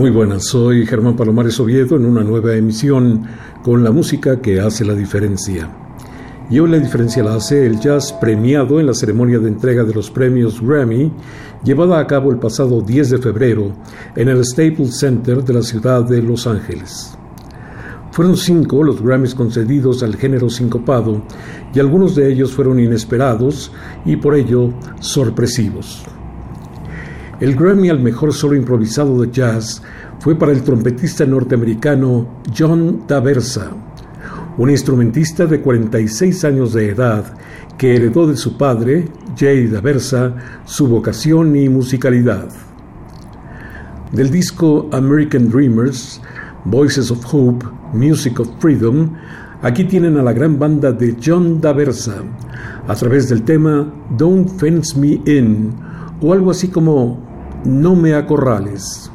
Muy buenas, soy Germán Palomares Oviedo en una nueva emisión con la música que hace la diferencia. Y hoy la diferencia la hace el jazz premiado en la ceremonia de entrega de los premios Grammy, llevada a cabo el pasado 10 de febrero en el Staples Center de la ciudad de Los Ángeles. Fueron cinco los Grammys concedidos al género sincopado y algunos de ellos fueron inesperados y por ello sorpresivos. El Grammy al mejor solo improvisado de jazz fue para el trompetista norteamericano John Daversa, un instrumentista de 46 años de edad que heredó de su padre, Jay Daversa, su vocación y musicalidad. Del disco American Dreamers, Voices of Hope, Music of Freedom, aquí tienen a la gran banda de John Daversa a través del tema Don't Fence Me In, o algo así como no me acorrales.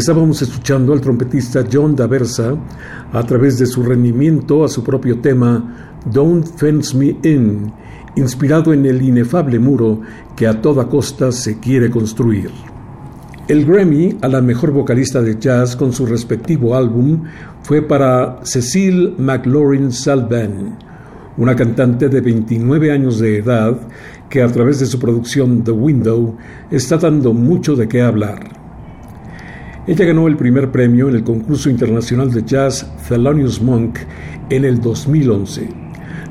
Estábamos escuchando al trompetista John Daversa a través de su rendimiento a su propio tema Don't Fence Me In, inspirado en el inefable muro que a toda costa se quiere construir. El Grammy a la mejor vocalista de jazz con su respectivo álbum fue para Cecile McLaurin Salvan, una cantante de 29 años de edad que a través de su producción The Window está dando mucho de qué hablar. Ella ganó el primer premio en el concurso internacional de jazz Thelonious Monk en el 2011,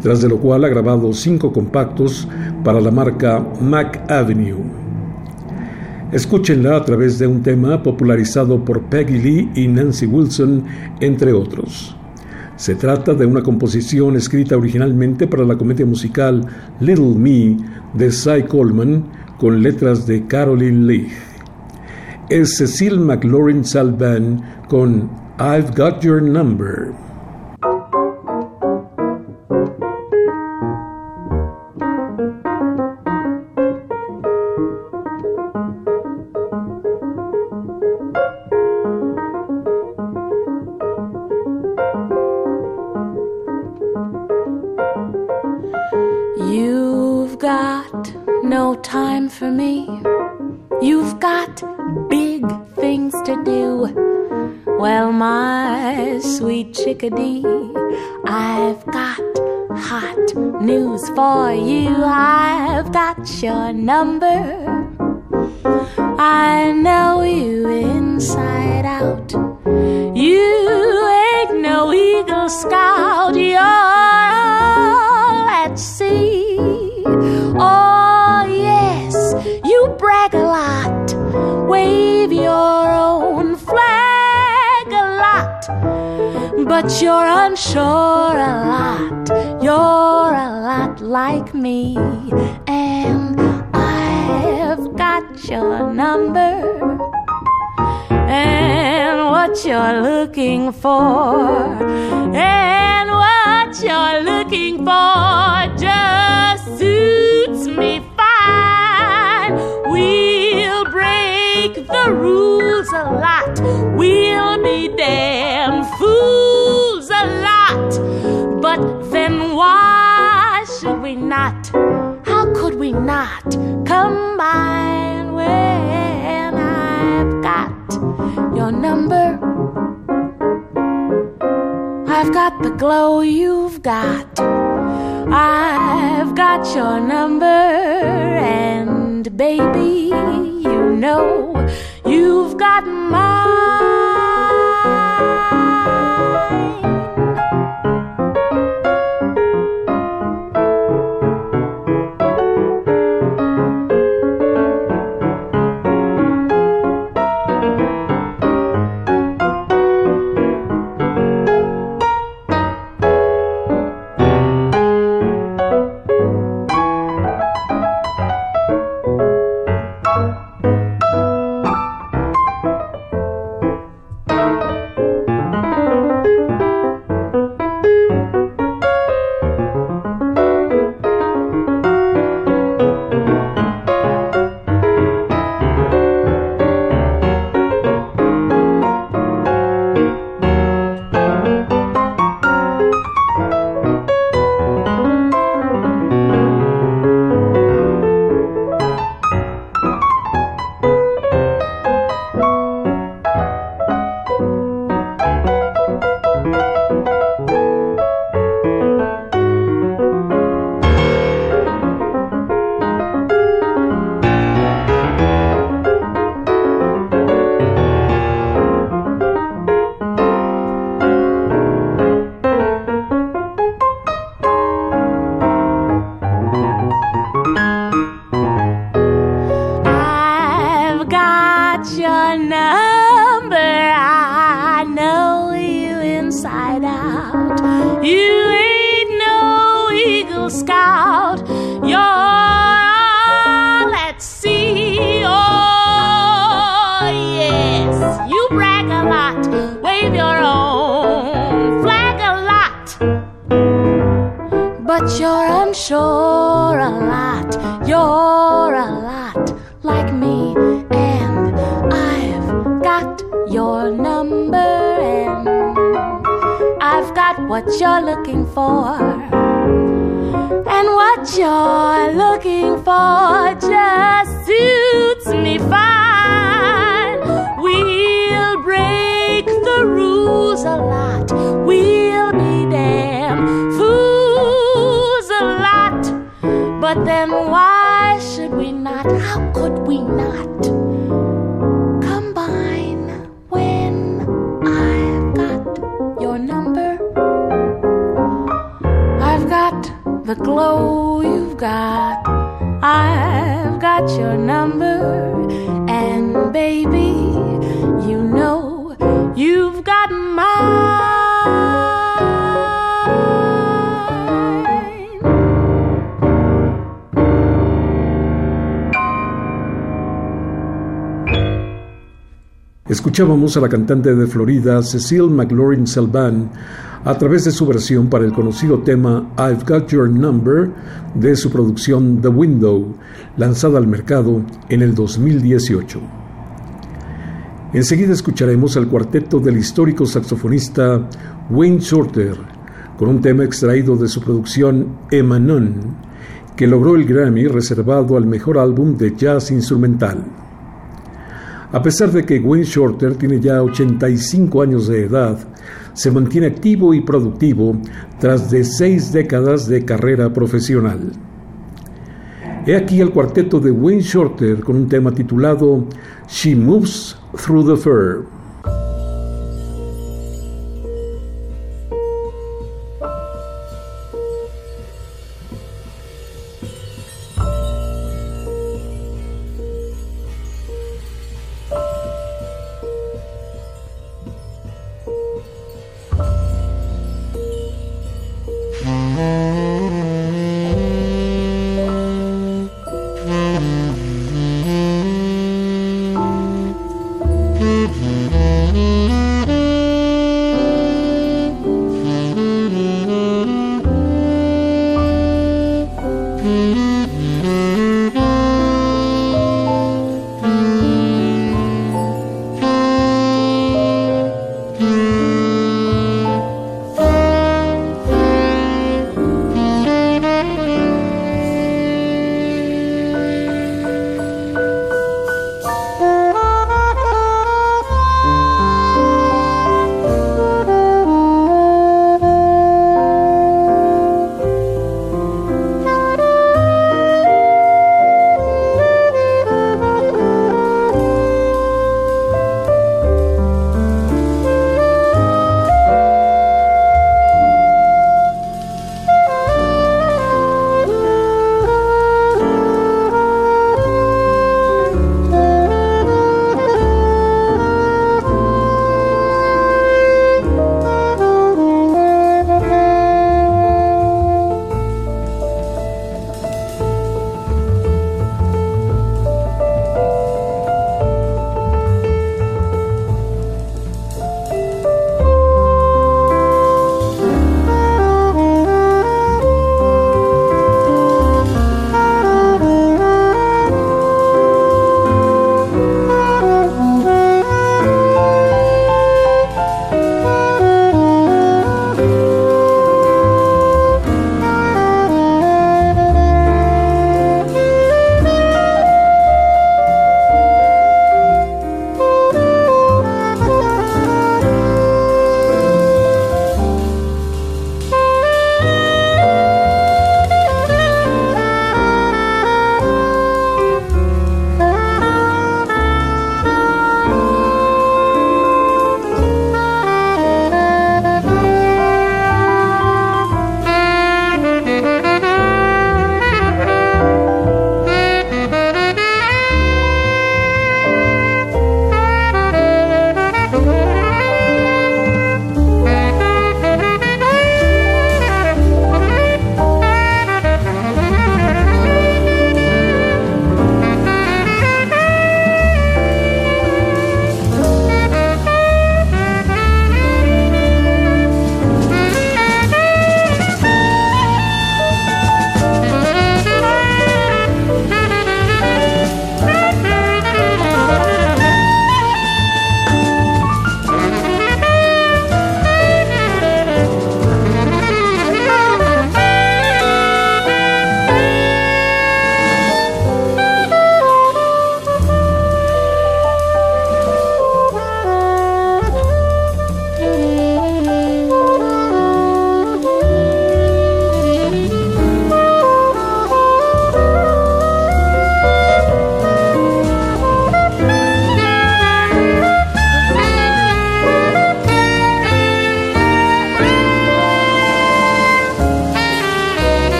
tras de lo cual ha grabado cinco compactos para la marca Mac Avenue. Escúchenla a través de un tema popularizado por Peggy Lee y Nancy Wilson, entre otros. Se trata de una composición escrita originalmente para la comedia musical Little Me de Cy Coleman con letras de Caroline Lee es Cecile McLorin Salvant con I've Got Your Number. You've got no time for me. You've got big things to do. Well, my sweet chickadee, I've got hot news for you. I've got your number. I know you inside out. But you're unsure a lot. You're a lot like me, and I've got your number. And what you're looking for, and what you're looking for just suits me fine. We'll break the rules a lot. We'll be damn not? How could we not combine when I've got your number? I've got the glow you've got. I've got your number, and baby, you know you've got mine. A la cantante de Florida, Cecile McLaurin Salvan, a través de su versión para el conocido tema I've Got Your Number de su producción The Window, lanzada al mercado en el 2018. Enseguida escucharemos al cuarteto del histórico saxofonista Wayne Shorter, con un tema extraído de su producción Emanon, que logró el Grammy reservado al mejor álbum de jazz instrumental. A pesar de que Wayne Shorter tiene ya 85 años de edad, se mantiene activo y productivo tras de seis décadas de carrera profesional. He aquí el cuarteto de Wayne Shorter con un tema titulado She Moves Through the Fur.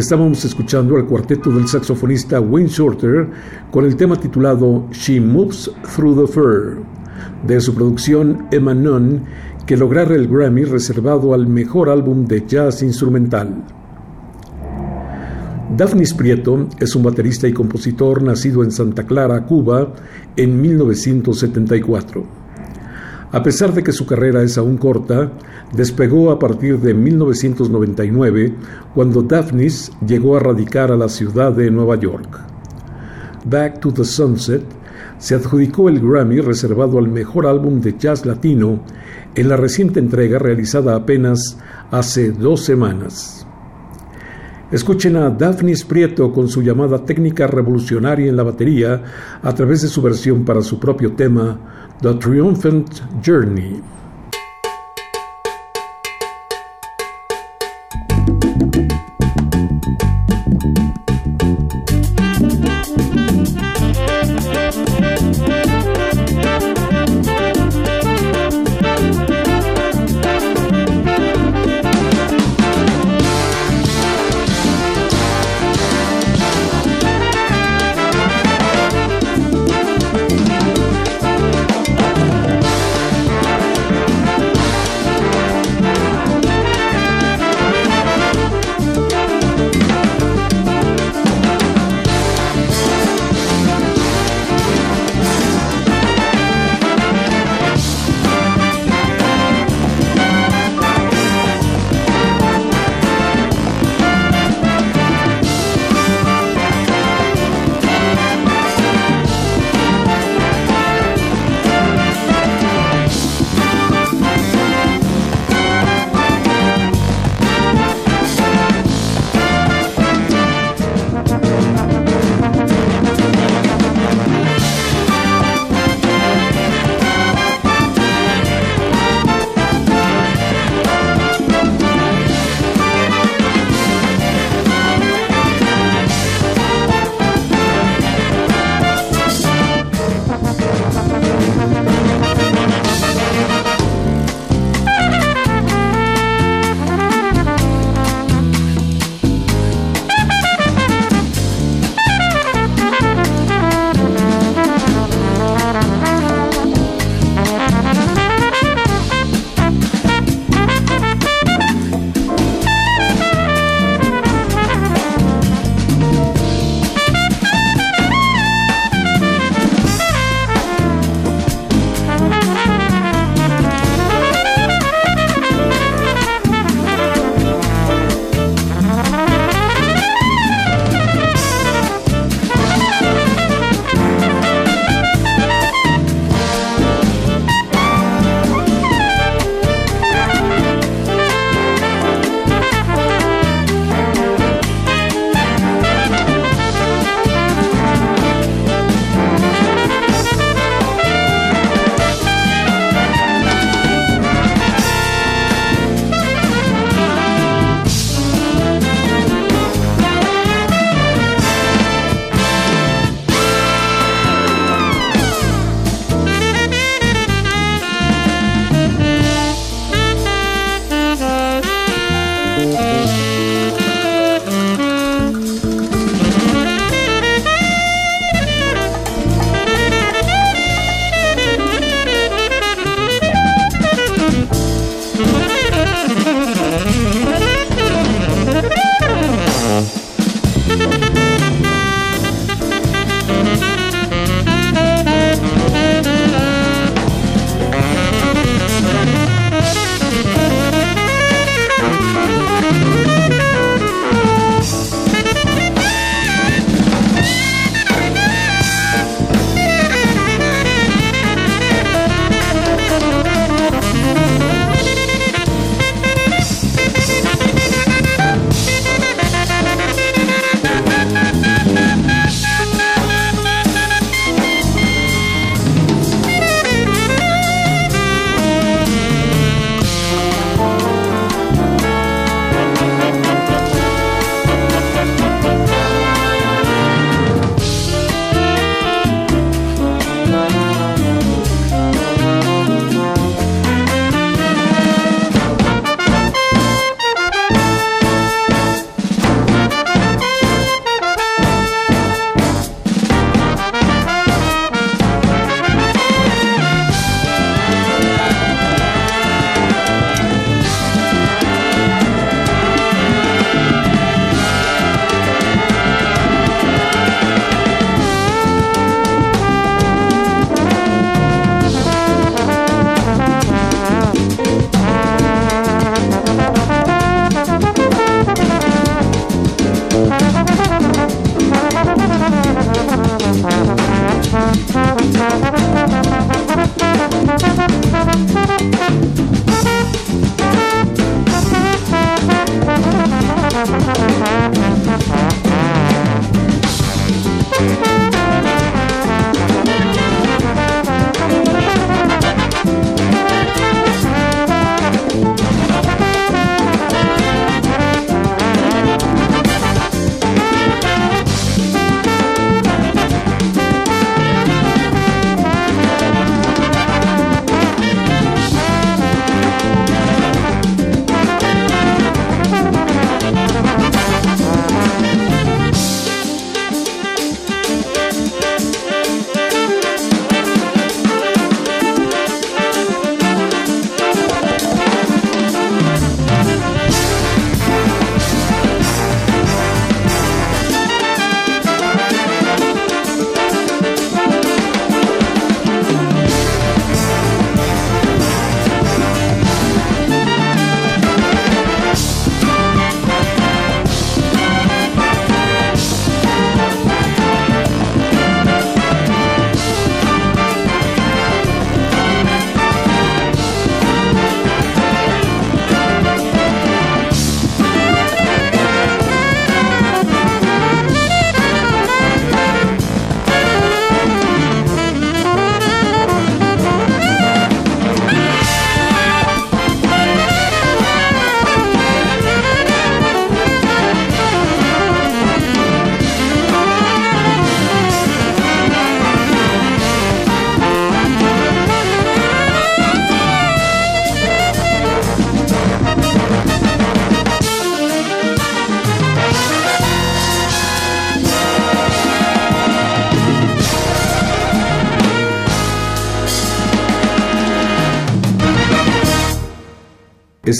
Estábamos escuchando al cuarteto del saxofonista Wayne Shorter con el tema titulado She Moves Through the Fur, de su producción Emma Nunn, que lograra el Grammy reservado al mejor álbum de jazz instrumental. Daphnis Prieto es un baterista y compositor nacido en Santa Clara, Cuba, en 1974. A pesar de que su carrera es aún corta, despegó a partir de 1999, cuando Daphnis llegó a radicar a la ciudad de Nueva York. Back to the Sunset se adjudicó el Grammy reservado al mejor álbum de jazz latino en la reciente entrega realizada apenas hace dos semanas. Escuchen a Daphnis Prieto con su llamada técnica revolucionaria en la batería a través de su versión para su propio tema, The Triumphant Journey.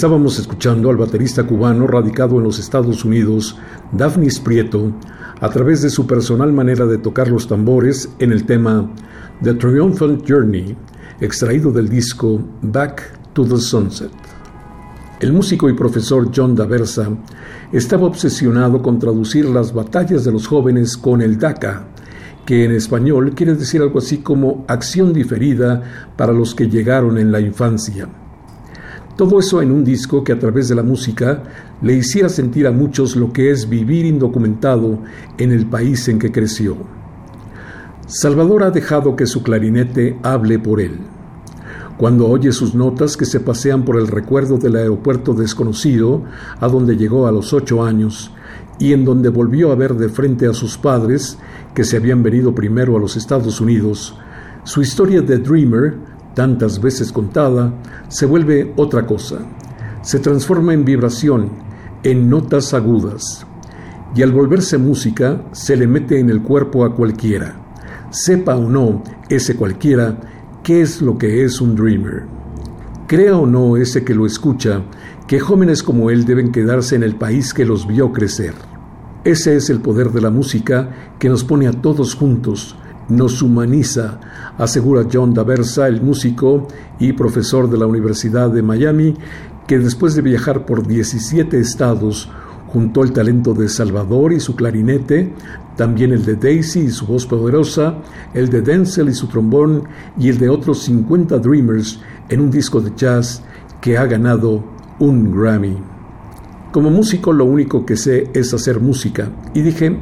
Estábamos escuchando al baterista cubano radicado en los Estados Unidos, Daphnis Prieto, a través de su personal manera de tocar los tambores en el tema The Triumphant Journey, extraído del disco Back to the Sunset. El músico y profesor John Daversa estaba obsesionado con traducir las batallas de los jóvenes con el DACA, que en español quiere decir algo así como acción diferida para los que llegaron en la infancia. Todo eso en un disco que a través de la música le hiciera sentir a muchos lo que es vivir indocumentado en el país en que creció. Salvador ha dejado que su clarinete hable por él. Cuando oye sus notas que se pasean por el recuerdo del aeropuerto desconocido, a donde llegó a los ocho años, y en donde volvió a ver de frente a sus padres, que se habían venido primero a los Estados Unidos, su historia de Dreamer tantas veces contada, se vuelve otra cosa. Se transforma en vibración, en notas agudas. Y al volverse música, se le mete en el cuerpo a cualquiera. Sepa o no ese cualquiera qué es lo que es un dreamer. Crea o no ese que lo escucha que jóvenes como él deben quedarse en el país que los vio crecer. Ese es el poder de la música que nos pone a todos juntos, nos humaniza, asegura John Daversa, el músico y profesor de la Universidad de Miami, que después de viajar por 17 estados, juntó el talento de Salvador y su clarinete, también el de Daisy y su voz poderosa, el de Denzel y su trombón y el de otros 50 Dreamers en un disco de jazz que ha ganado un Grammy. Como músico lo único que sé es hacer música y dije,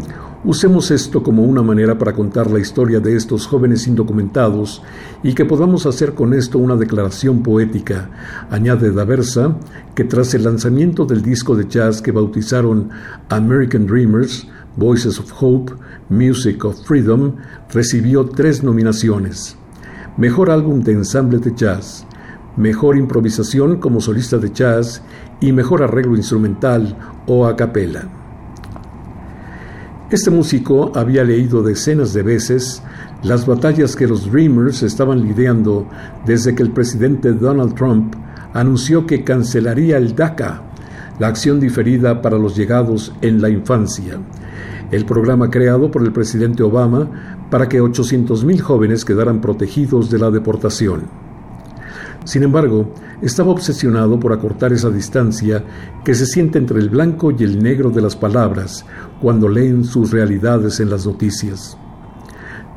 Usemos esto como una manera para contar la historia de estos jóvenes indocumentados y que podamos hacer con esto una declaración poética, añade Daversa, que tras el lanzamiento del disco de jazz que bautizaron American Dreamers, Voices of Hope, Music of Freedom, recibió tres nominaciones. Mejor álbum de ensamble de jazz, mejor improvisación como solista de jazz y mejor arreglo instrumental o a capella. Este músico había leído decenas de veces las batallas que los Dreamers estaban lidiando desde que el presidente Donald Trump anunció que cancelaría el DACA, la acción diferida para los llegados en la infancia, el programa creado por el presidente Obama para que 800.000 jóvenes quedaran protegidos de la deportación. Sin embargo, estaba obsesionado por acortar esa distancia que se siente entre el blanco y el negro de las palabras cuando leen sus realidades en las noticias.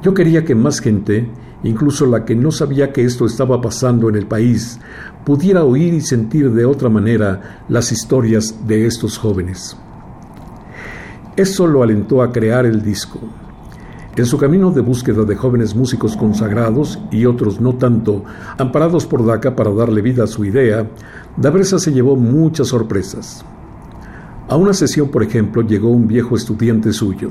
Yo quería que más gente, incluso la que no sabía que esto estaba pasando en el país, pudiera oír y sentir de otra manera las historias de estos jóvenes. Eso lo alentó a crear el disco. En su camino de búsqueda de jóvenes músicos consagrados y otros no tanto, amparados por DACA para darle vida a su idea, Dabresa se llevó muchas sorpresas. A una sesión, por ejemplo, llegó un viejo estudiante suyo.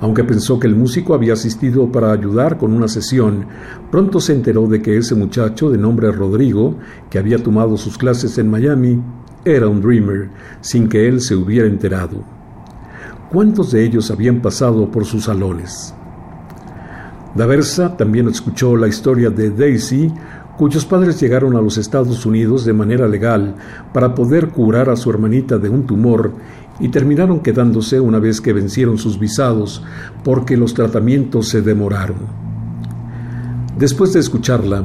Aunque pensó que el músico había asistido para ayudar con una sesión, pronto se enteró de que ese muchacho de nombre Rodrigo, que había tomado sus clases en Miami, era un dreamer, sin que él se hubiera enterado. ¿Cuántos de ellos habían pasado por sus salones? Daversa también escuchó la historia de Daisy, cuyos padres llegaron a los Estados Unidos de manera legal para poder curar a su hermanita de un tumor y terminaron quedándose una vez que vencieron sus visados porque los tratamientos se demoraron. Después de escucharla,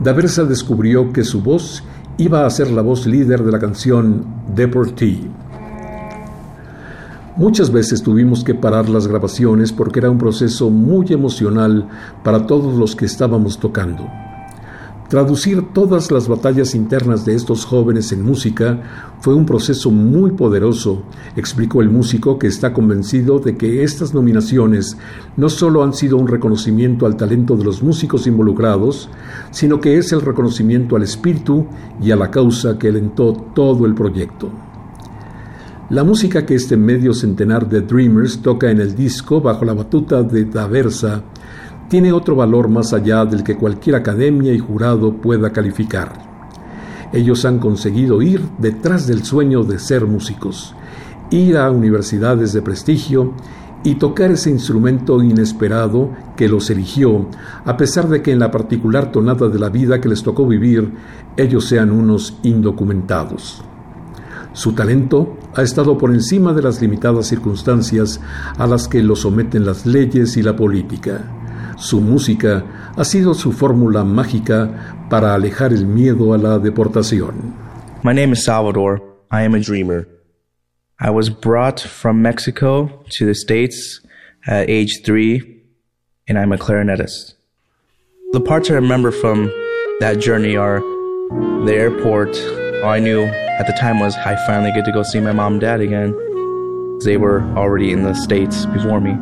Daversa descubrió que su voz iba a ser la voz líder de la canción Deportee. Muchas veces tuvimos que parar las grabaciones porque era un proceso muy emocional para todos los que estábamos tocando. Traducir todas las batallas internas de estos jóvenes en música fue un proceso muy poderoso, explicó el músico que está convencido de que estas nominaciones no solo han sido un reconocimiento al talento de los músicos involucrados, sino que es el reconocimiento al espíritu y a la causa que alentó todo el proyecto. La música que este medio centenar de Dreamers toca en el disco bajo la batuta de Daversa tiene otro valor más allá del que cualquier academia y jurado pueda calificar. Ellos han conseguido ir detrás del sueño de ser músicos, ir a universidades de prestigio y tocar ese instrumento inesperado que los eligió, a pesar de que en la particular tonada de la vida que les tocó vivir, ellos sean unos indocumentados. Su talento ha estado por encima de las limitadas circunstancias a las que lo someten las leyes y la política. Su música ha sido su fórmula mágica para alejar el miedo a la deportación. My name is Salvador. I am a dreamer. I was brought from Mexico to the States at age three, and I'm a clarinetist. The parts I remember from that journey are the airport. I knew at the time was I finally get to go see my mom and dad again. They were already in the States before me.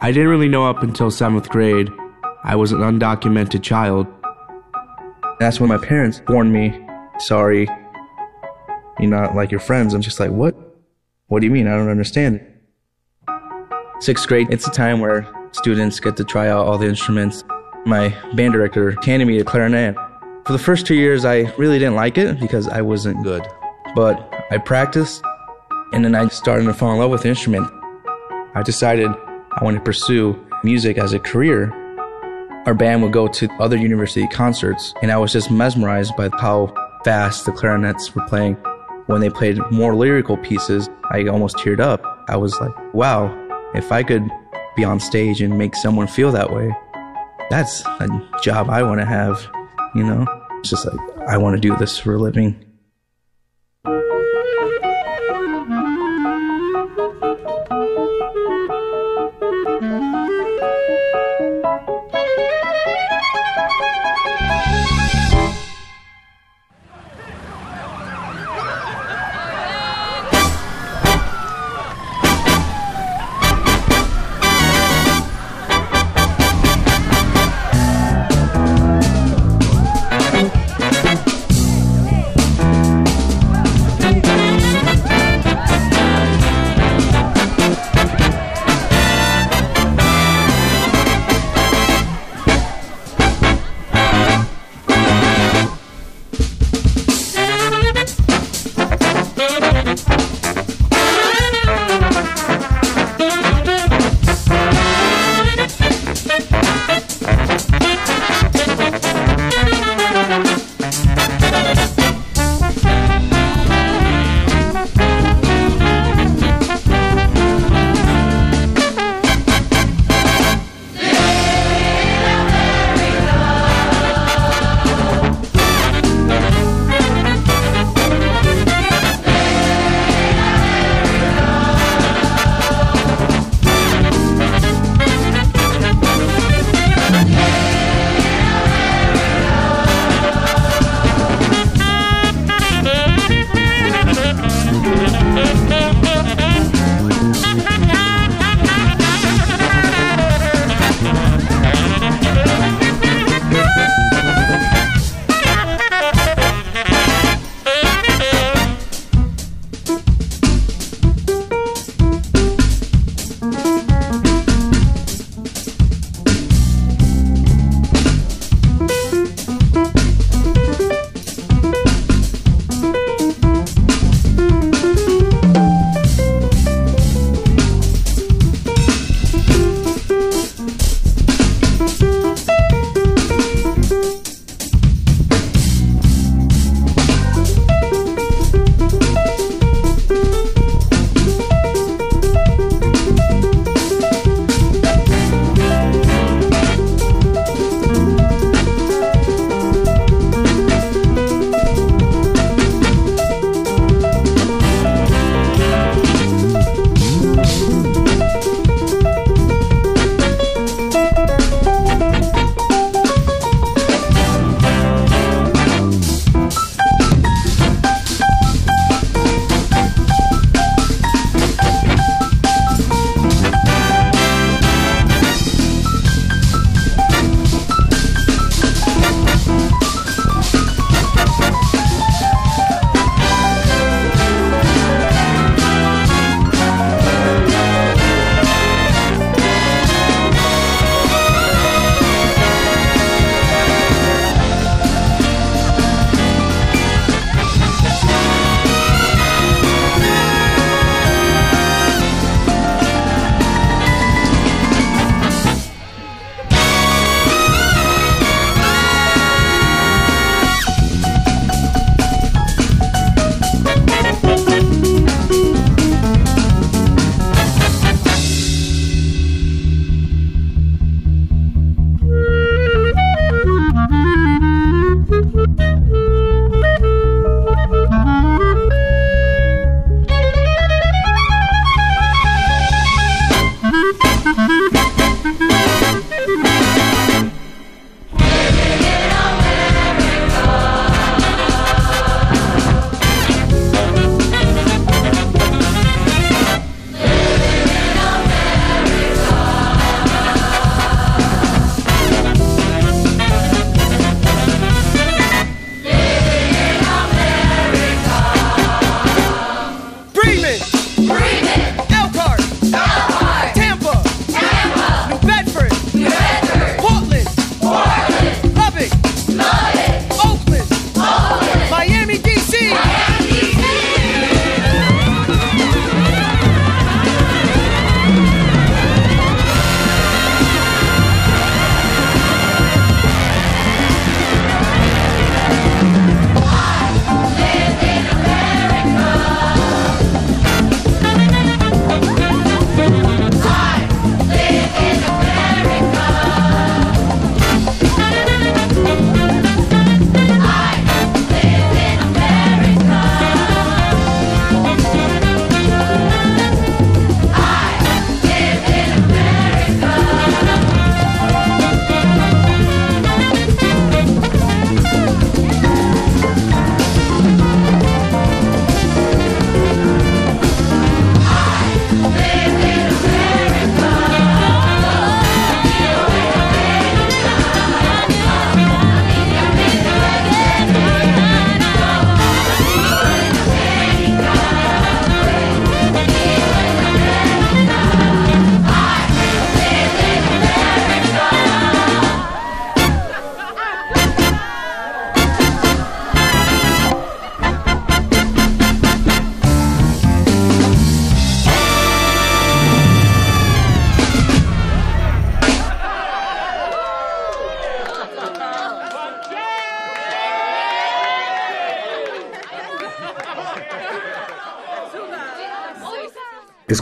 I didn't really know up until seventh grade. I was an undocumented child. That's when my parents warned me, sorry, you're not like your friends. I'm just like, what? What do you mean? I don't understand. Sixth grade, it's a time where students get to try out all the instruments. My band director handed me a clarinet. For the first two years, I really didn't like it because I wasn't good. But I practiced, and then I started to fall in love with the instrument. I decided I wanted to pursue music as a career. Our band would go to other university concerts, and I was just mesmerized by how fast the clarinets were playing when they played more lyrical pieces, I almost teared up. I was like, wow, if I could be on stage and make someone feel that way, that's a job I want to have, you know? It's just like, I want to do this for a living.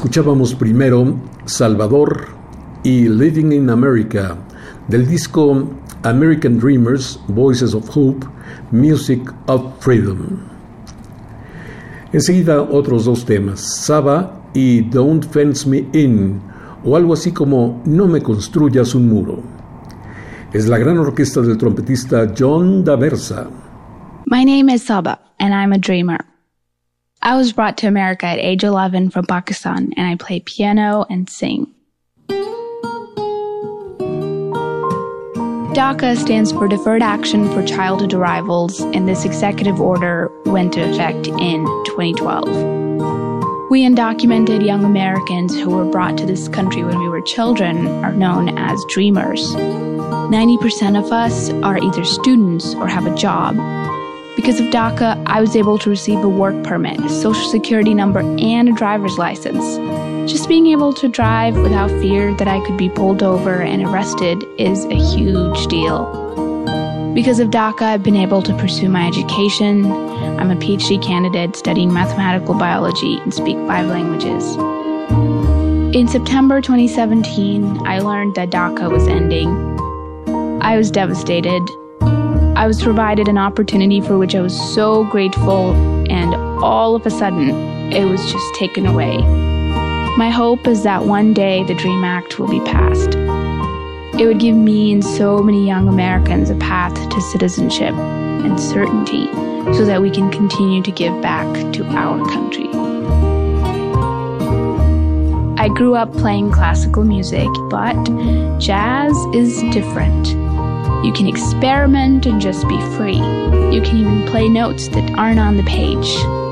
Escuchábamos primero Salvador y Living in America del disco American Dreamers, Voices of Hope, Music of Freedom. Enseguida otros dos temas, Saba y Don't Fence Me In, o algo así como No me construyas un muro. Es la gran orquesta del trompetista John Daversa. My name is Saba, and I'm a dreamer. I was brought to America at age 11 from Pakistan, and I play piano and sing. DACA stands for Deferred Action for Childhood Arrivals, and this executive order went into effect in 2012. We undocumented young Americans who were brought to this country when we were children are known as dreamers. 90% of us are either students or have a job. Because of DACA, I was able to receive a work permit, social security number, and a driver's license. Just being able to drive without fear that I could be pulled over and arrested is a huge deal. Because of DACA, I've been able to pursue my education. I'm a PhD candidate studying mathematical biology and speak five languages. In September 2017, I learned that DACA was ending. I was devastated. I was provided an opportunity for which I was so grateful, and all of a sudden, it was just taken away. My hope is that one day the DREAM Act will be passed. It would give me and so many young Americans a path to citizenship and certainty so that we can continue to give back to our country. I grew up playing classical music, but jazz is different. You can experiment and just be free. You can even play notes that aren't on the page.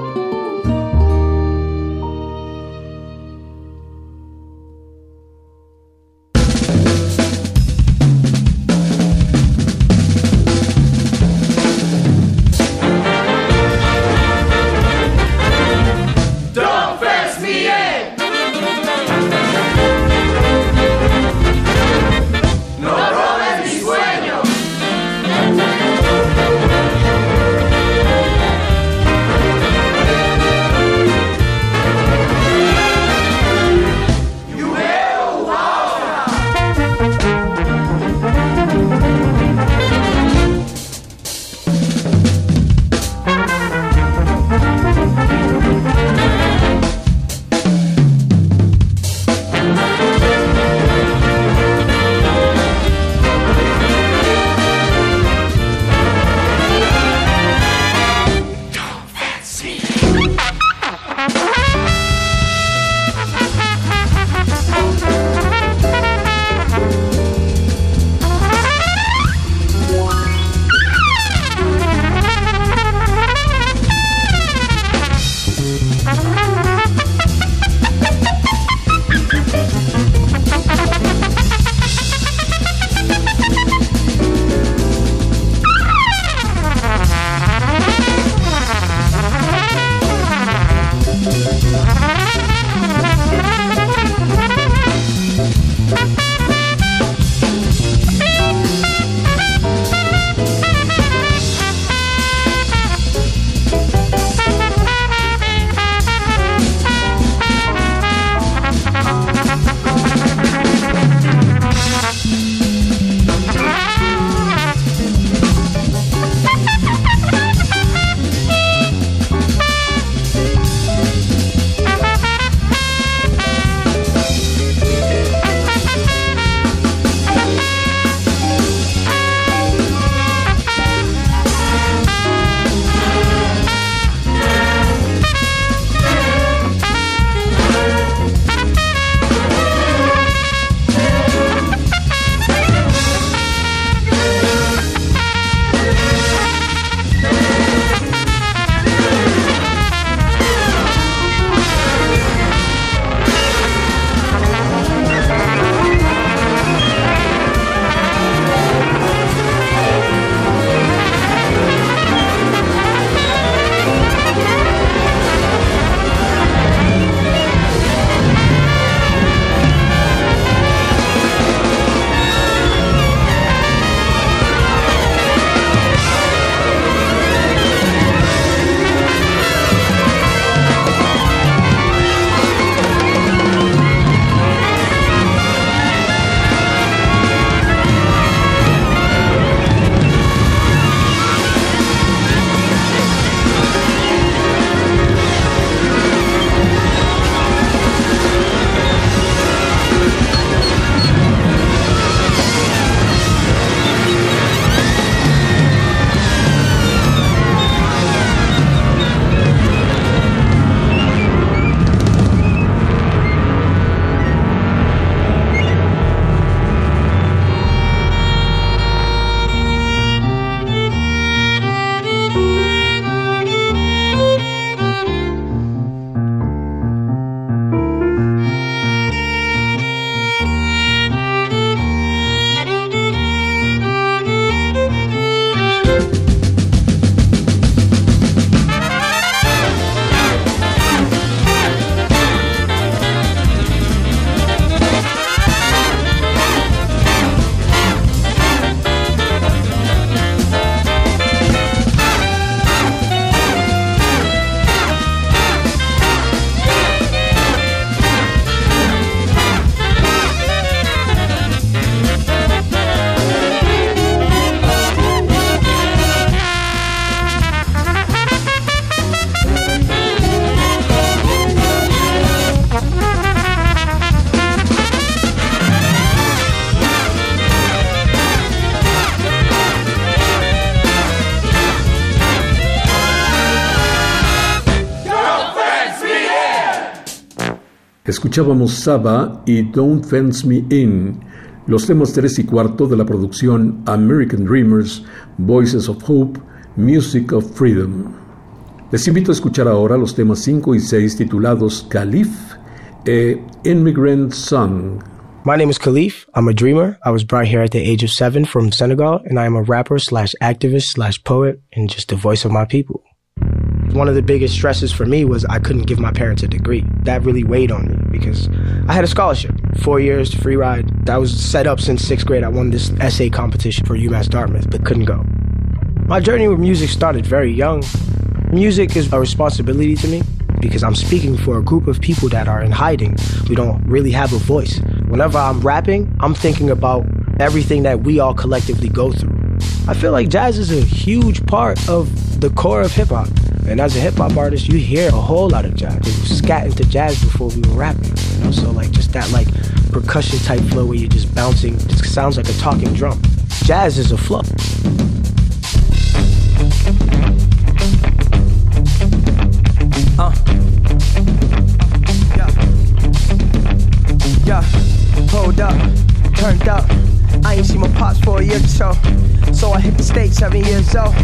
Escuchábamos Saba y Don't Fence Me In, los temas 3 y cuarto de la producción American Dreamers, Voices of Hope, Music of Freedom. Les invito a escuchar ahora los temas 5 y 6 titulados Caliph e Immigrant Song. My name is Khalif. I'm a dreamer. I was brought here at the age of seven from Senegal, and I am a rapper slash activist slash poet and just the voice of my people. One of the biggest stresses for me was I couldn't give my parents a degree. That really weighed on me because I had a scholarship, four years to free ride. That was set up since sixth grade. I won this essay competition for UMass Dartmouth, but couldn't go. My journey with music started very young. Music is a responsibility to me because I'm speaking for a group of people that are in hiding. We don't really have a voice. Whenever I'm rapping, I'm thinking about everything that we all collectively go through. I feel like jazz is a huge part of the core of hip hop. And as a hip hop artist, you hear a whole lot of jazz. We scat into jazz before we were rapping, you know. So like just that like percussion type flow where you're just bouncing, it sounds like a talking drum. Jazz is a flow. Uh. Yeah. Yeah. Hold up. Turned up. I ain't seen my pops for a year or so. So I hit the stage seven years old.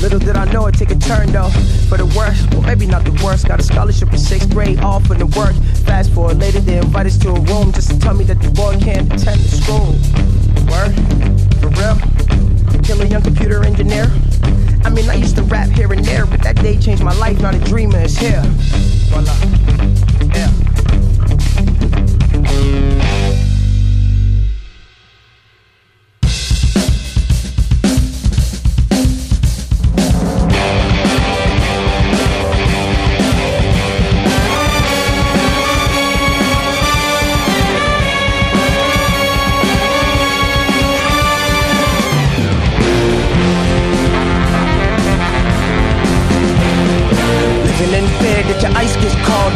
Little did I know it'd take a turn though. For the worst, well maybe not the worst. Got a scholarship in sixth grade, all for the work. Fast forward later, they invite us to a room just to tell me that the boy can't attend the school. Word? For real? Kill a young computer engineer? I mean, I used to rap here and there, but that day changed my life. Now the dreamer is here. Voila. Yeah.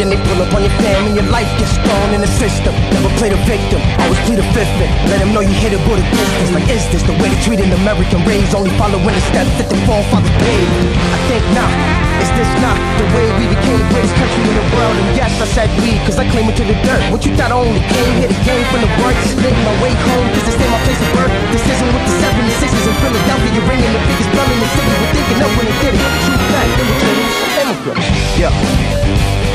Then they pull up on your fam and your life gets thrown in the system. Never play the victim, always plead the fifth. Let them know you hit it with a distance. Like, is this the way they treat an American raised? Only following the steps that they fall from the forefathers. I think not. Is this not the way we became greatest country in the world? And yes, I said we, cause I claim it to the dirt. What you thought I only came here to gain from the work? Living my way home, cause this ain't my place of birth. This isn't with the 76ers in Philadelphia. You're ringing the biggest bell in the city. We're thinking up when they did it. True fact, immigrants, immigrants. Yeah.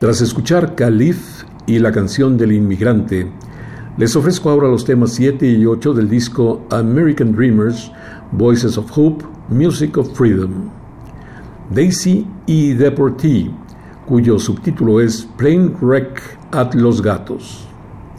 Tras escuchar Calif y la canción del inmigrante, les ofrezco ahora los temas 7 y 8 del disco American Dreamers, Voices of Hope, Music of Freedom. Daisy y Deportee, cuyo subtítulo es Plain Wreck at Los Gatos.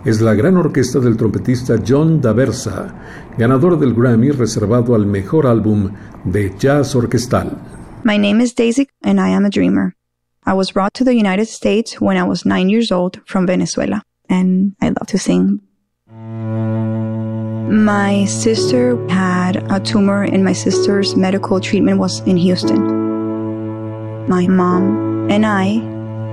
Es la gran orquesta del trompetista John Daversa, ganador del Grammy reservado al mejor álbum de jazz orquestal. My name is Daisy and I am a dreamer. I was brought to the United States when I was nine years old from Venezuela, and I love to sing. My sister had a tumor, and my sister's medical treatment was in Houston. My mom and I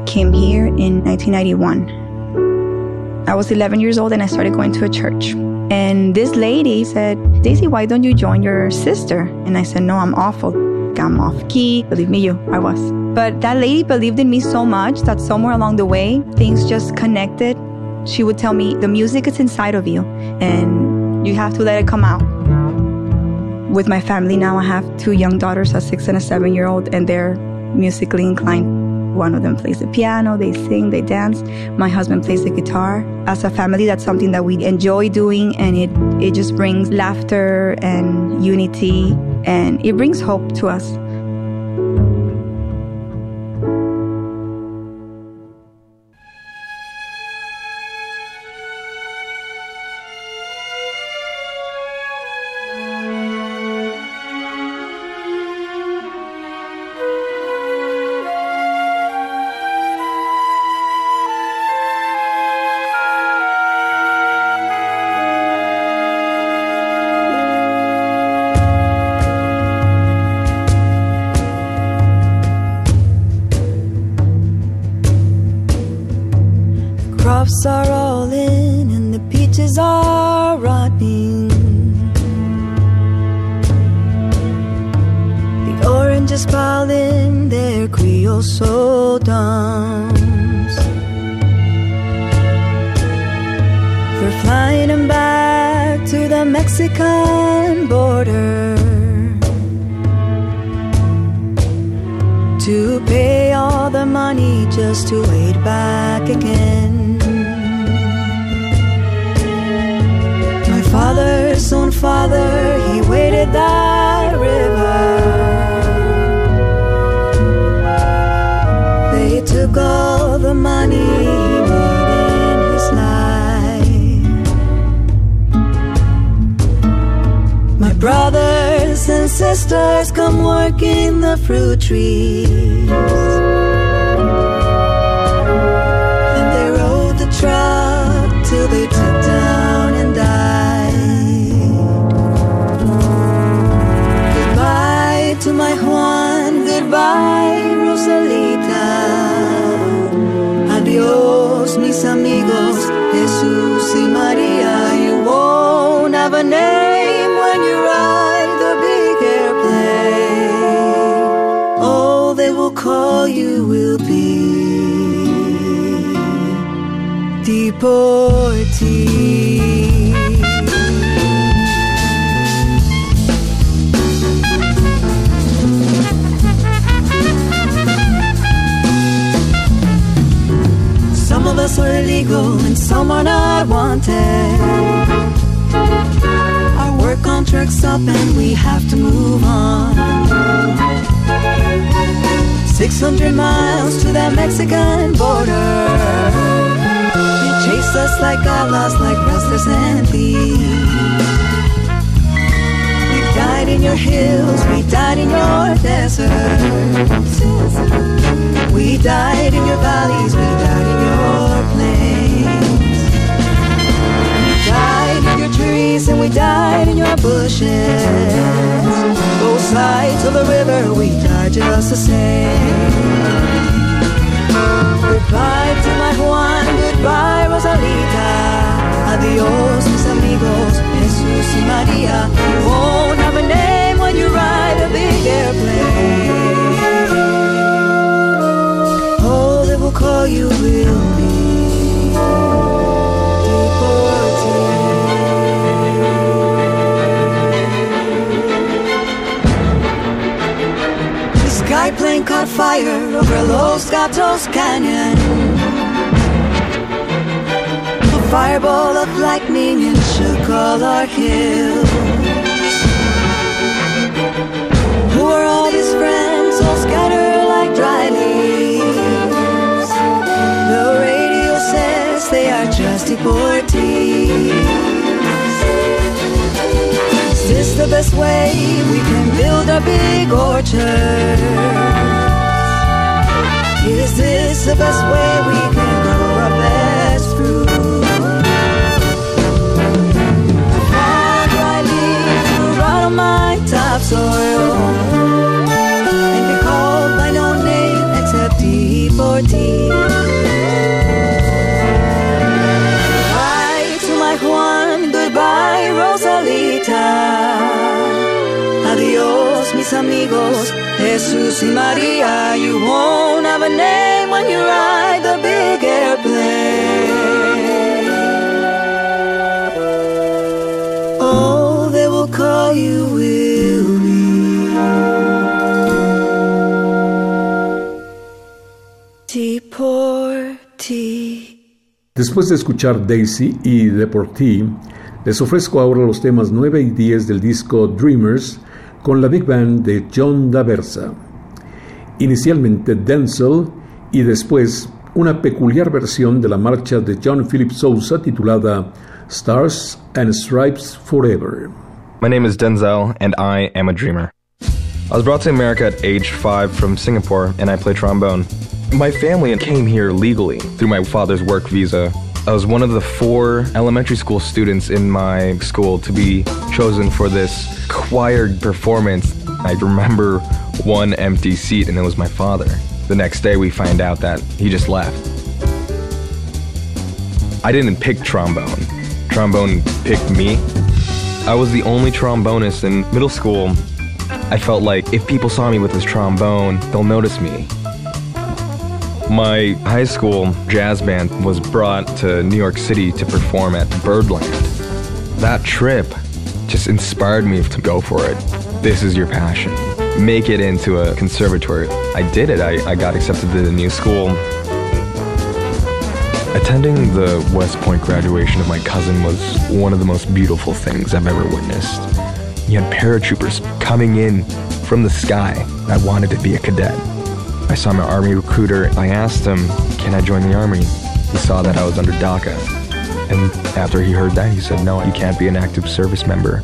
came here in 1991. I was 11 years old and I started going to a church. And this lady said, Daisy, why don't you join your sister? And I said, No, I'm awful. I'm off key. Believe me, you, I was. But that lady believed in me so much that somewhere along the way, things just connected. She would tell me, the music is inside of you and you have to let it come out. With my family now, I have two young daughters, a six and a seven year old, and they're musically inclined. One of them plays the piano, they sing, they dance. My husband plays the guitar. As a family, that's something that we enjoy doing, and it, it just brings laughter and unity, and it brings hope to us. Father, he waded that river. They took all the money he made in his life. My brothers and sisters come work in the fruit trees. And they rode the truck till they goodbye, Rosalita. Adios, mis amigos, Jesus y Maria. You won't have a name when you ride the big airplane. All they will call you will be deportee. Us are illegal and some are not wanted. Our work contract's up and we have to move on. 600 miles to that Mexican border. They chase us like outlaws, like rustlers and thieves. We died in your hills, we died in your deserts. We died in your valleys, we died in your your and we died in your bushes. Both sides of the river, we died just the same. Goodbye to my Juan, goodbye Rosalita. Adios, mis amigos, Jesus y Maria. You won't have a name when you ride a big airplane. All they will call you will be plane caught fire over Los Gatos Canyon. A fireball of lightning and shook all our hills. Who are all these friends all scattered like dry leaves? The radio says they are just deported. The best way we can build a big orchard? Is this the best way we can Jesus Maria. You won't have a name when you ride the big airplane. Oh, they will call you Willie. Deportee. Después de escuchar Daisy y Deportee, les ofrezco ahora los temas 9 y 10 del disco Dreamers con la big band de John Daversa. Inicialmente Denzel y después una peculiar versión de la marcha de John Philip Sousa titulada Stars and Stripes Forever. My name is Denzel, and I am a dreamer. I was brought to America at age five from Singapore, and I play trombone. My family came here legally through my father's work visa. I was one of the four elementary school students in my school to be chosen for this choir performance. I remember one empty seat, and it was my father. The next day, we find out that he just left. I didn't pick trombone, trombone picked me. I was the only trombonist in middle school. I felt like if people saw me with this trombone, they'll notice me. My high school jazz band was brought to New York City to perform at Birdland. That trip just inspired me to go for it. This is your passion. Make it into a conservatory. I did it. I, I got accepted to the new school. Attending the West Point graduation of my cousin was one of the most beautiful things I've ever witnessed. You had paratroopers coming in from the sky I wanted to be a cadet. I saw my army recruiter. I asked him, Can I join the army? He saw that I was under DACA. And after he heard that, he said, No, you can't be an active service member.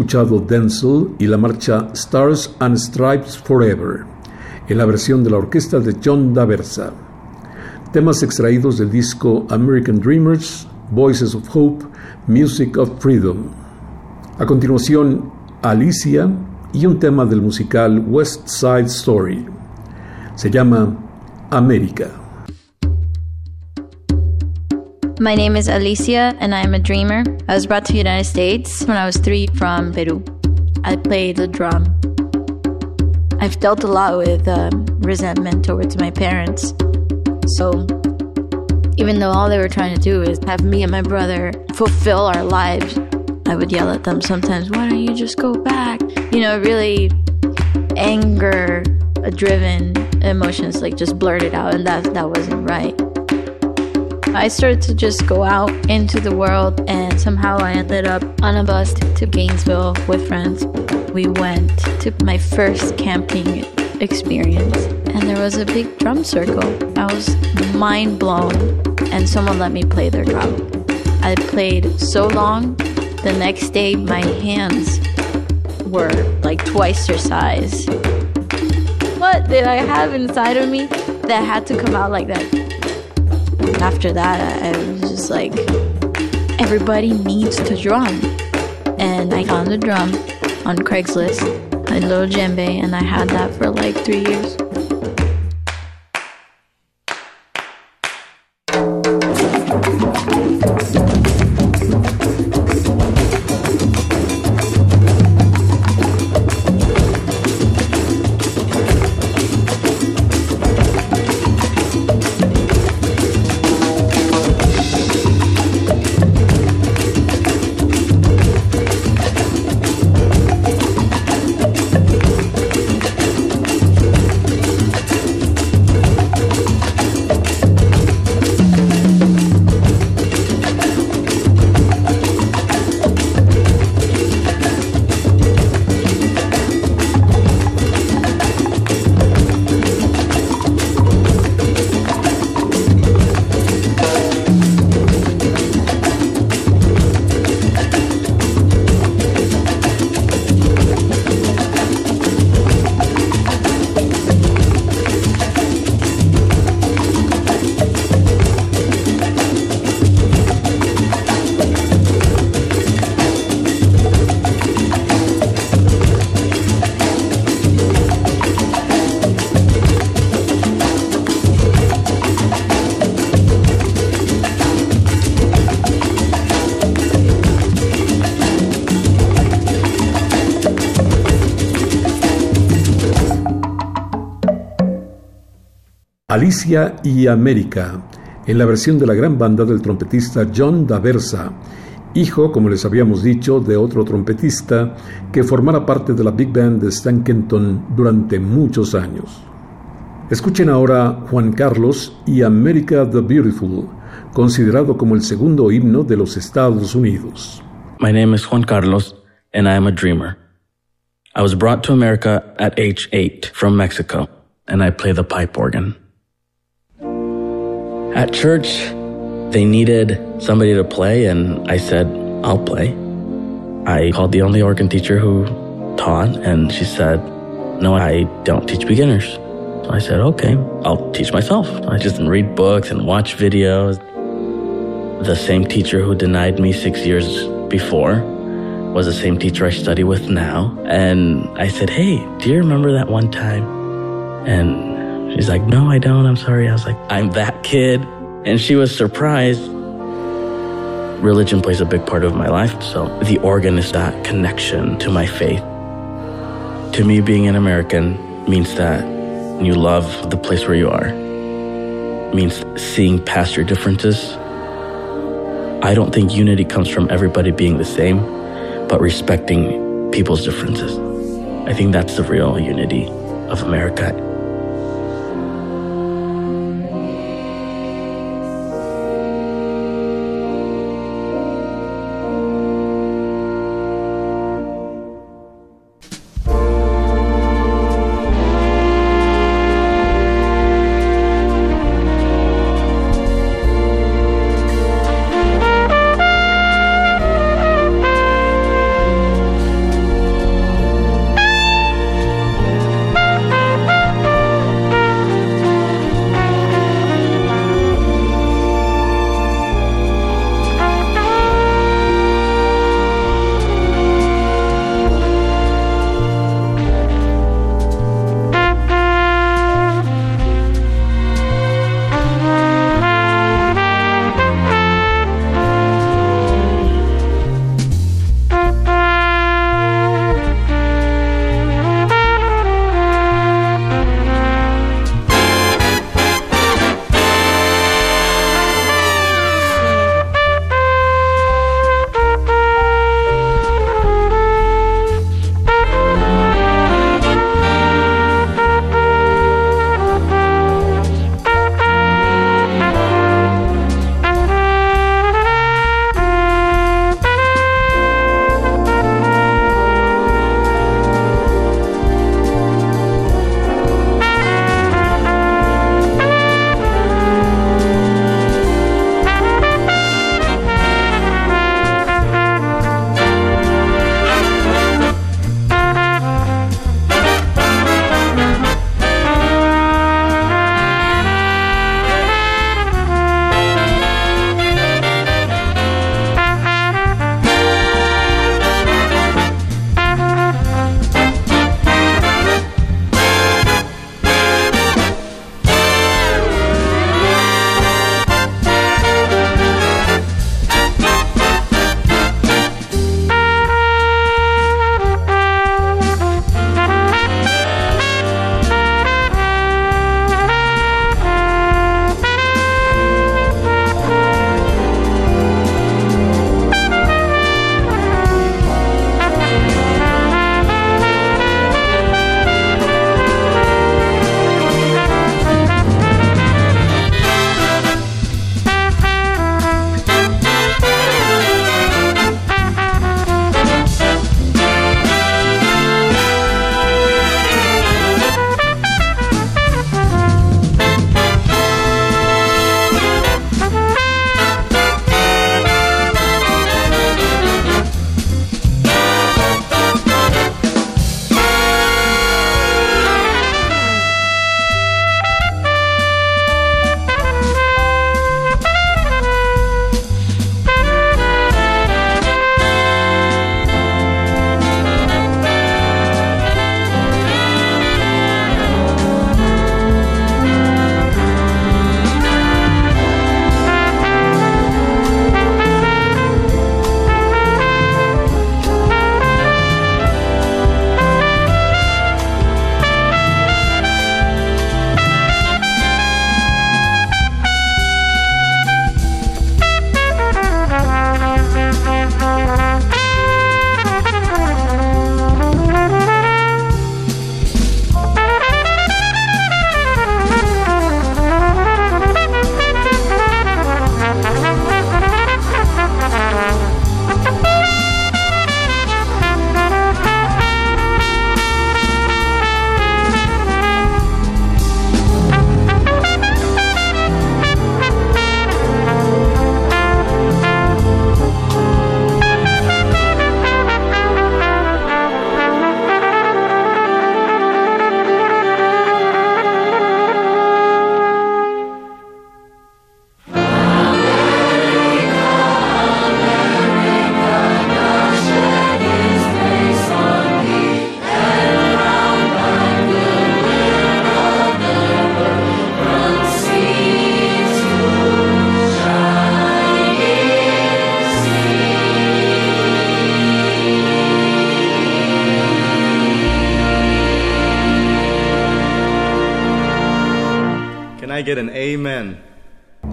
Escuchado Denzel y la marcha Stars and Stripes Forever, en la versión de la orquesta de John Daversa. Temas extraídos del disco American Dreamers, Voices of Hope, Music of Freedom. A continuación, Alicia y un tema del musical West Side Story. Se llama América. My name is Alicia and I am a dreamer. I was brought to the United States when I was three from Peru. I played the drum. I've dealt a lot with um, resentment towards my parents. So, even though all they were trying to do is have me and my brother fulfill our lives, I would yell at them sometimes, why don't you just go back? You know, really anger driven emotions like just blurted out and that that wasn't right. I started to just go out into the world, and somehow I ended up on a bus to Gainesville with friends. We went to my first camping experience, and there was a big drum circle. I was mind blown, and someone let me play their drum. I played so long, the next day, my hands were like twice their size. What did I have inside of me that had to come out like that? After that, I was just like, everybody needs to drum. And I found a drum on Craigslist, a little djembe, and I had that for like three years. Alicia y América, en la versión de la gran banda del trompetista John Daversa, hijo, como les habíamos dicho, de otro trompetista que formara parte de la Big Band de Stan Kenton durante muchos años. Escuchen ahora Juan Carlos y America the Beautiful, considerado como el segundo himno de los Estados Unidos. My name is Juan Carlos and I am a dreamer. I was brought to America at age 8 from Mexico and I play the pipe organ. At church, they needed somebody to play, and I said, I'll play. I called the only organ teacher who taught, and she said, No, I don't teach beginners. So I said, Okay, I'll teach myself. I just read books and watch videos. The same teacher who denied me six years before was the same teacher I study with now. And I said, Hey, do you remember that one time? And She's like, No, I don't. I'm sorry. I was like, I'm that kid. And she was surprised. Religion plays a big part of my life. So the organ is that connection to my faith. To me, being an American means that you love the place where you are, it means seeing past your differences. I don't think unity comes from everybody being the same, but respecting people's differences. I think that's the real unity of America.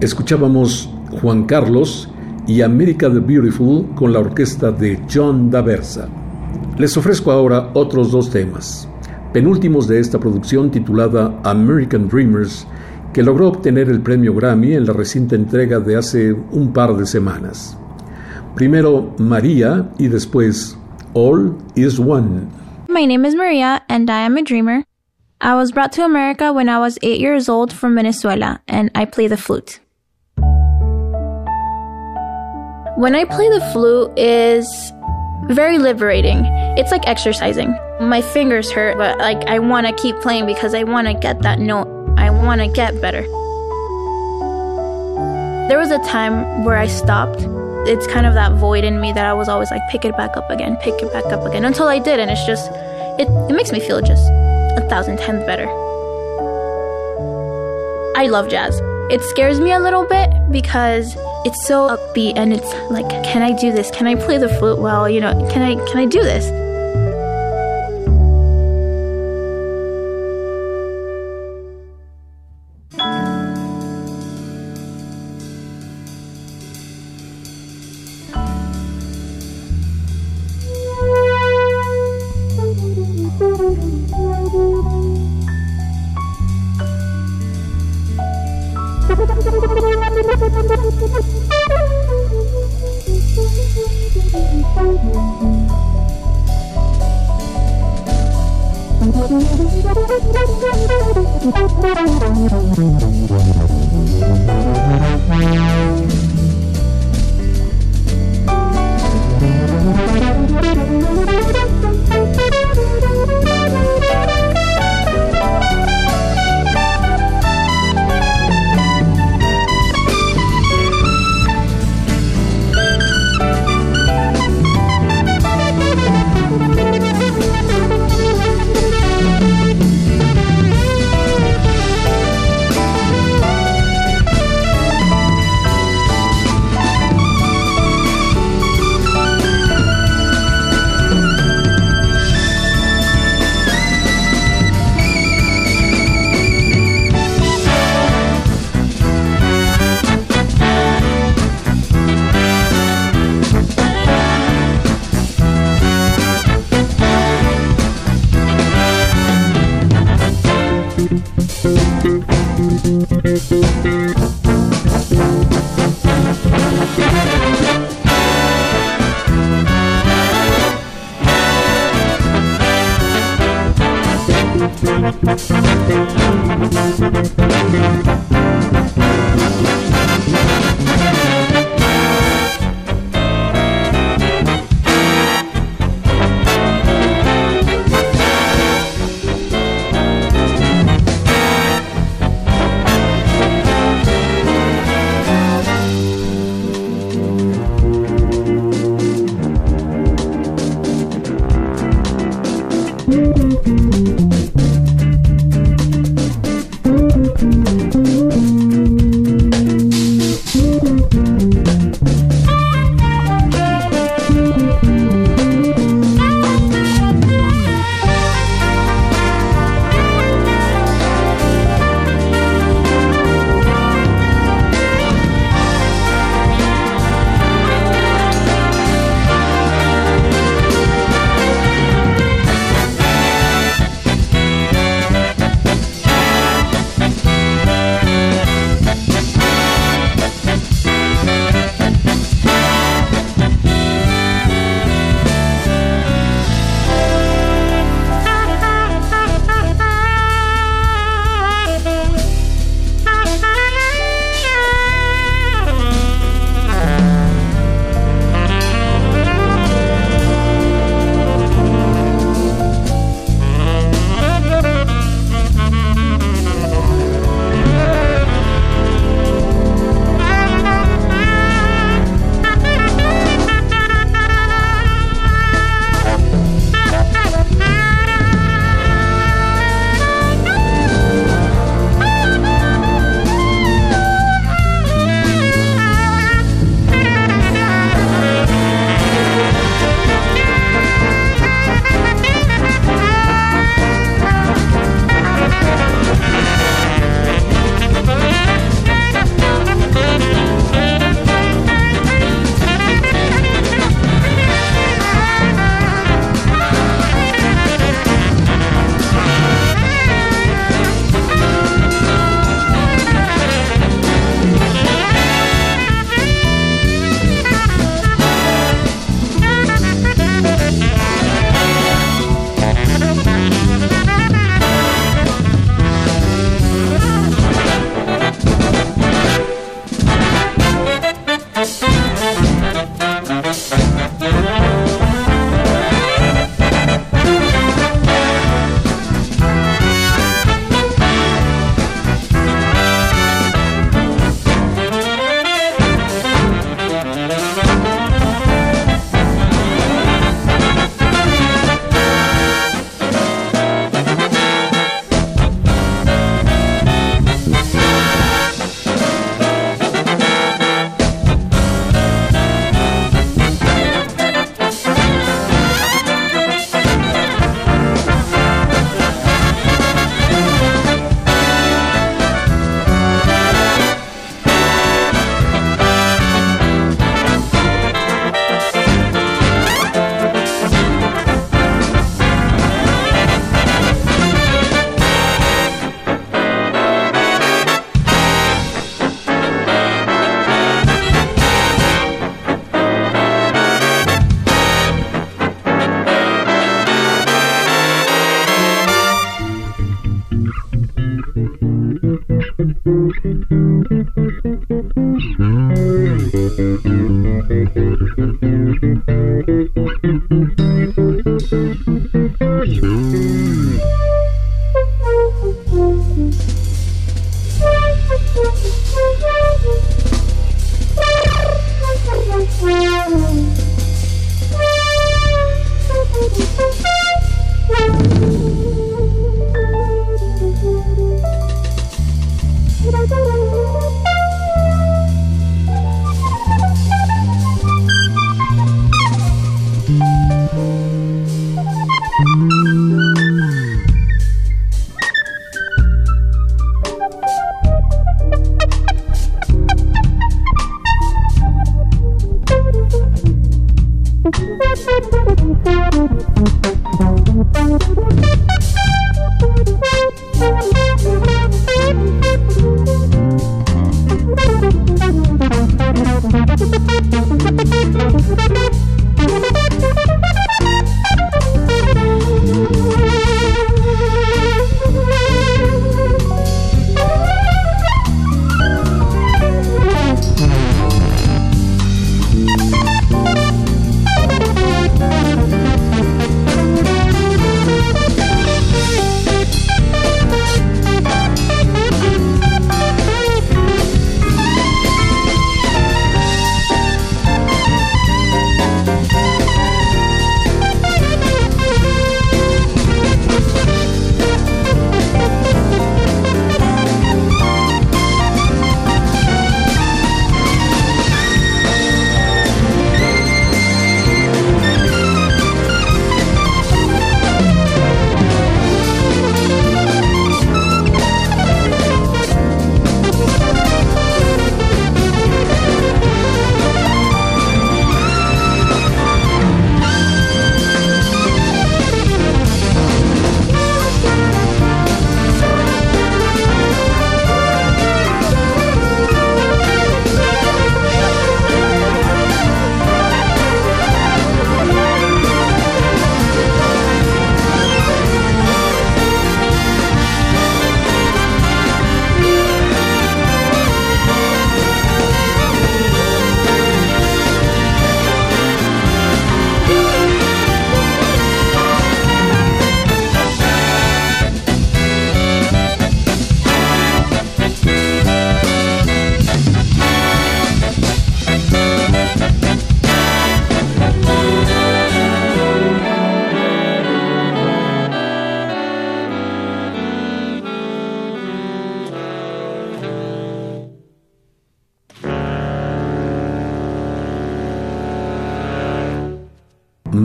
Escuchábamos Juan Carlos y America the Beautiful con la orquesta de John Daversa. Les ofrezco ahora otros dos temas, penúltimos de esta producción titulada American Dreamers, que logró obtener el premio Grammy en la reciente entrega de hace un par de semanas. Primero María y después All is One. My name is Maria and I am a dreamer. I was brought to America when I was eight years old from Venezuela and I play the flute. When I play the flute is very liberating. It's like exercising. My fingers hurt, but like I want to keep playing because I want to get that note. I want to get better. There was a time where I stopped. It's kind of that void in me that I was always like pick it back up again, pick it back up again until I did and it's just it, it makes me feel just a thousand times better. I love jazz. It scares me a little bit because it's so upbeat and it's like, can I do this? Can I play the flute well? You know, can I can I do this?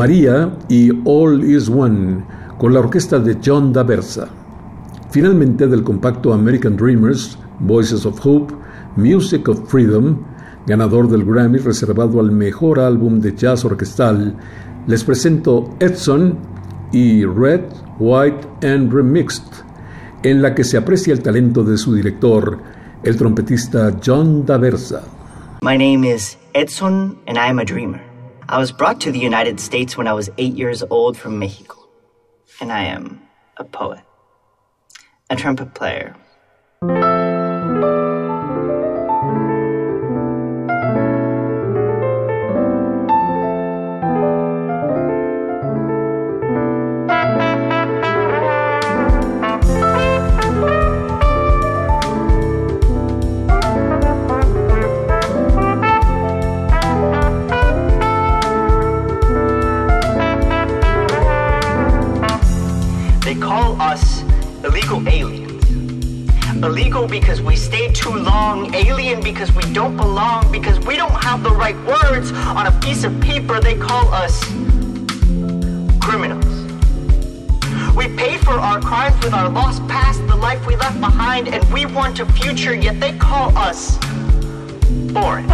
María y All Is One con la orquesta de John Daversa. Finalmente del compacto American Dreamers, Voices of Hope, Music of Freedom, ganador del Grammy reservado al mejor álbum de jazz orquestal, les presento Edson y Red, White and Remixed, en la que se aprecia el talento de su director, el trompetista John Daversa. My name is Edson and I am a dreamer. I was brought to the United States when I was eight years old from Mexico, and I am a poet, a trumpet player. Illegal because we stay too long, alien because we don't belong, because we don't have the right words on a piece of paper. They call us criminals. We pay for our crimes with our lost past, the life we left behind, and we want a future, yet they call us boring.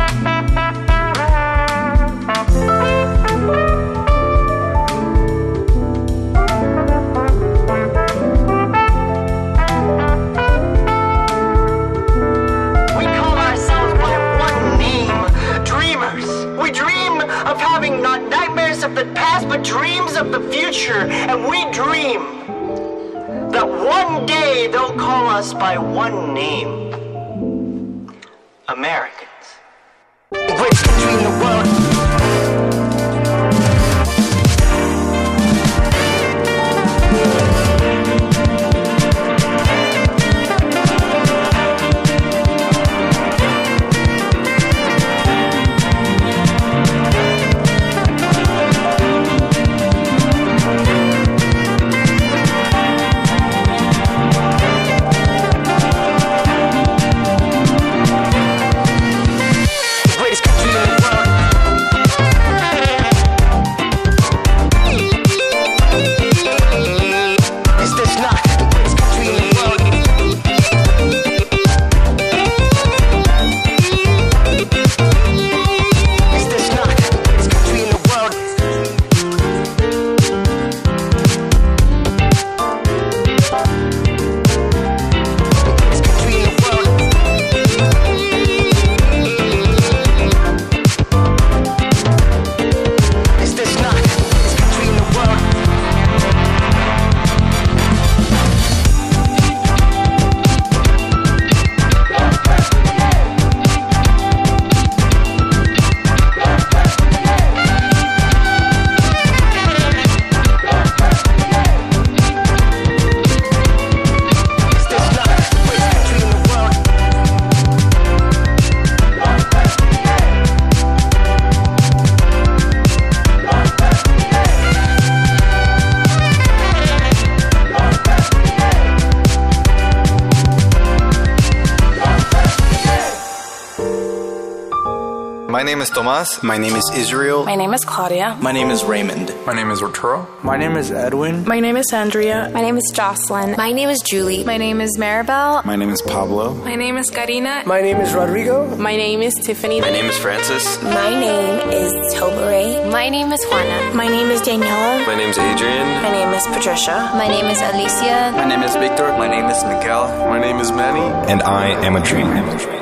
Having not nightmares of the past, but dreams of the future. And we dream that one day they'll call us by one name Americans. My name. My name is Israel. My name is Claudia. My name is Raymond. My name is Arturo. My name is Edwin. My name is Andrea. My name is Jocelyn. My name is Julie. My name is Maribel. My name is Pablo. My name is Karina. My name is Rodrigo. My name is Tiffany. My name is Francis. My name is Tobere. My name is Juana. My name is Daniela. My name is Adrian. My name is Patricia. My name is Alicia. My name is Victor. My name is Miguel. My name is Manny. And I am a dreamer.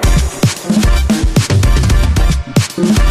Is this not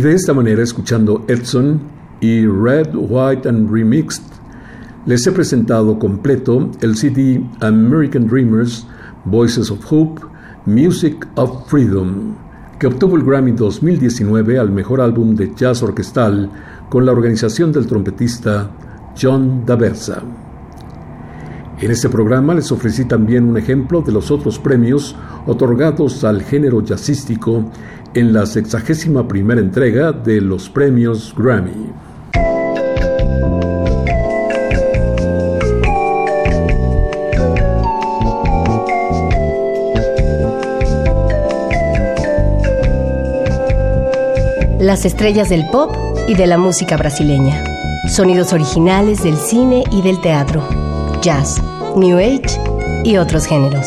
Y de esta manera, escuchando Edson y Red, White and Remixed, les he presentado completo el CD American Dreamers, Voices of Hope, Music of Freedom, que obtuvo el Grammy 2019 al mejor álbum de jazz orquestal con la organización del trompetista John Daversa. En este programa les ofrecí también un ejemplo de los otros premios otorgados al género jazzístico en la sexagésima primera entrega de los premios Grammy. Las estrellas del pop y de la música brasileña. Sonidos originales del cine y del teatro. Jazz, New Age y otros géneros.